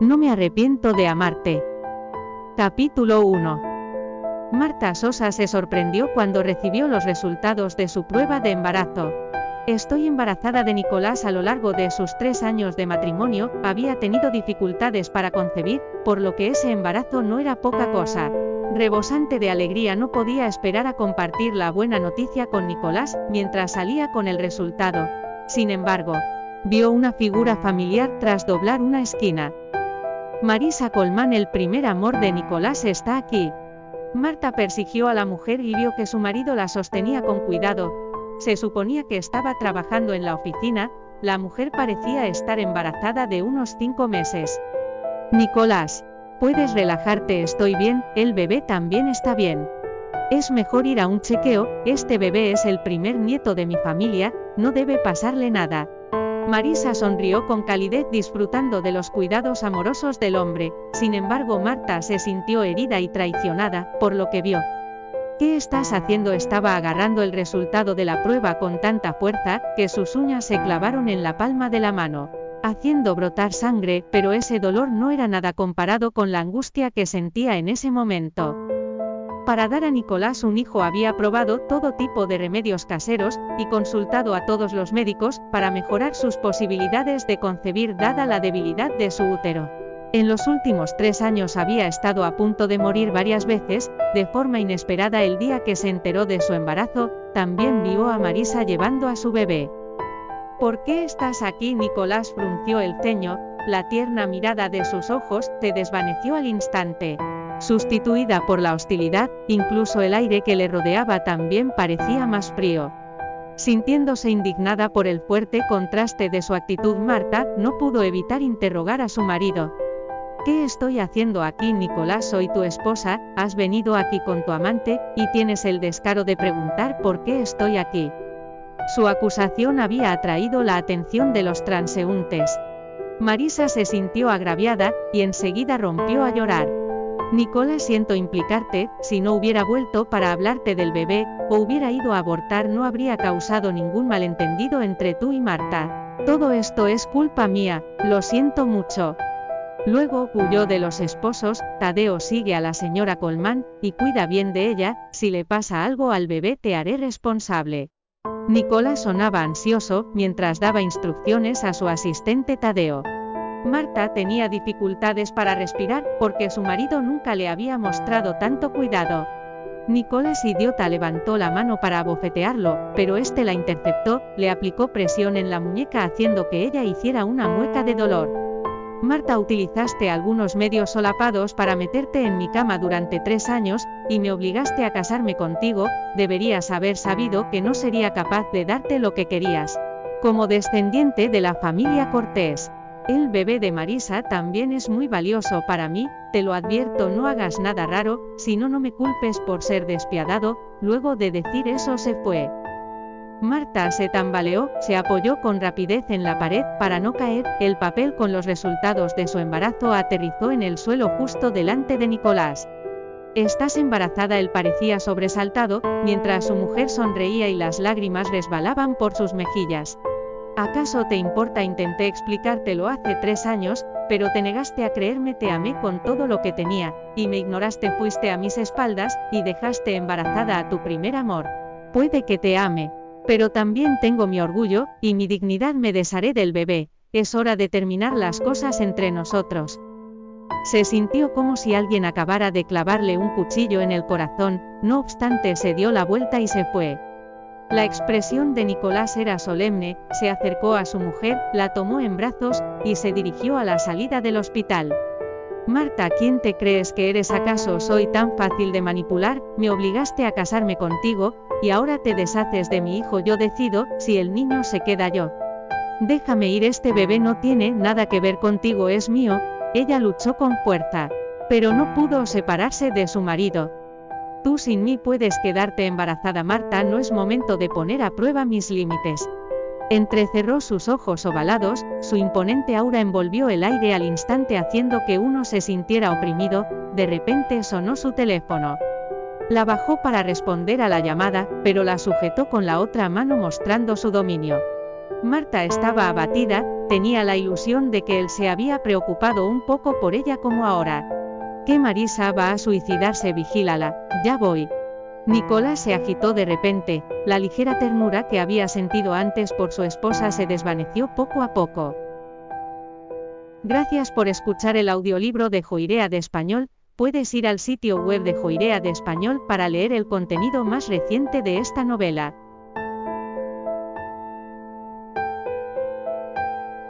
No me arrepiento de amarte. Capítulo 1. Marta Sosa se sorprendió cuando recibió los resultados de su prueba de embarazo. Estoy embarazada de Nicolás a lo largo de sus tres años de matrimonio, había tenido dificultades para concebir, por lo que ese embarazo no era poca cosa. Rebosante de alegría no podía esperar a compartir la buena noticia con Nicolás, mientras salía con el resultado. Sin embargo, vio una figura familiar tras doblar una esquina. Marisa Colman, el primer amor de Nicolás, está aquí. Marta persiguió a la mujer y vio que su marido la sostenía con cuidado. Se suponía que estaba trabajando en la oficina, la mujer parecía estar embarazada de unos cinco meses. Nicolás, puedes relajarte, estoy bien, el bebé también está bien. Es mejor ir a un chequeo, este bebé es el primer nieto de mi familia, no debe pasarle nada. Marisa sonrió con calidez disfrutando de los cuidados amorosos del hombre, sin embargo Marta se sintió herida y traicionada, por lo que vio. ¿Qué estás haciendo? Estaba agarrando el resultado de la prueba con tanta fuerza, que sus uñas se clavaron en la palma de la mano, haciendo brotar sangre, pero ese dolor no era nada comparado con la angustia que sentía en ese momento. Para dar a Nicolás un hijo había probado todo tipo de remedios caseros, y consultado a todos los médicos, para mejorar sus posibilidades de concebir dada la debilidad de su útero. En los últimos tres años había estado a punto de morir varias veces, de forma inesperada el día que se enteró de su embarazo, también vio a Marisa llevando a su bebé. ¿Por qué estás aquí? Nicolás frunció el ceño, la tierna mirada de sus ojos se desvaneció al instante sustituida por la hostilidad, incluso el aire que le rodeaba también parecía más frío. Sintiéndose indignada por el fuerte contraste de su actitud, Marta no pudo evitar interrogar a su marido. ¿Qué estoy haciendo aquí, Nicolás? Soy tu esposa, has venido aquí con tu amante, y tienes el descaro de preguntar por qué estoy aquí. Su acusación había atraído la atención de los transeúntes. Marisa se sintió agraviada, y enseguida rompió a llorar. Nicolás, siento implicarte, si no hubiera vuelto para hablarte del bebé, o hubiera ido a abortar no habría causado ningún malentendido entre tú y Marta. Todo esto es culpa mía, lo siento mucho. Luego huyó de los esposos, Tadeo sigue a la señora Colman, y cuida bien de ella, si le pasa algo al bebé te haré responsable. Nicolás sonaba ansioso, mientras daba instrucciones a su asistente Tadeo. Marta tenía dificultades para respirar, porque su marido nunca le había mostrado tanto cuidado. Nicolás idiota levantó la mano para abofetearlo, pero este la interceptó, le aplicó presión en la muñeca haciendo que ella hiciera una mueca de dolor. Marta utilizaste algunos medios solapados para meterte en mi cama durante tres años, y me obligaste a casarme contigo, deberías haber sabido que no sería capaz de darte lo que querías. Como descendiente de la familia Cortés. El bebé de Marisa también es muy valioso para mí, te lo advierto no hagas nada raro, si no no me culpes por ser despiadado, luego de decir eso se fue. Marta se tambaleó, se apoyó con rapidez en la pared para no caer, el papel con los resultados de su embarazo aterrizó en el suelo justo delante de Nicolás. Estás embarazada, él parecía sobresaltado, mientras su mujer sonreía y las lágrimas resbalaban por sus mejillas. ¿Acaso te importa? Intenté explicártelo hace tres años, pero te negaste a creerme, te amé con todo lo que tenía, y me ignoraste, fuiste a mis espaldas, y dejaste embarazada a tu primer amor. Puede que te ame, pero también tengo mi orgullo, y mi dignidad me desharé del bebé, es hora de terminar las cosas entre nosotros. Se sintió como si alguien acabara de clavarle un cuchillo en el corazón, no obstante se dio la vuelta y se fue. La expresión de Nicolás era solemne, se acercó a su mujer, la tomó en brazos, y se dirigió a la salida del hospital. Marta, ¿quién te crees que eres acaso soy tan fácil de manipular? Me obligaste a casarme contigo, y ahora te deshaces de mi hijo. Yo decido, si el niño se queda yo. Déjame ir, este bebé no tiene nada que ver contigo, es mío. Ella luchó con fuerza. Pero no pudo separarse de su marido. Tú sin mí puedes quedarte embarazada Marta, no es momento de poner a prueba mis límites. Entrecerró sus ojos ovalados, su imponente aura envolvió el aire al instante haciendo que uno se sintiera oprimido, de repente sonó su teléfono. La bajó para responder a la llamada, pero la sujetó con la otra mano mostrando su dominio. Marta estaba abatida, Tenía la ilusión de que él se había preocupado un poco por ella como ahora. Que Marisa va a suicidarse, vigílala, ya voy. Nicolás se agitó de repente, la ligera ternura que había sentido antes por su esposa se desvaneció poco a poco. Gracias por escuchar el audiolibro de Joirea de Español, puedes ir al sitio web de Joirea de Español para leer el contenido más reciente de esta novela.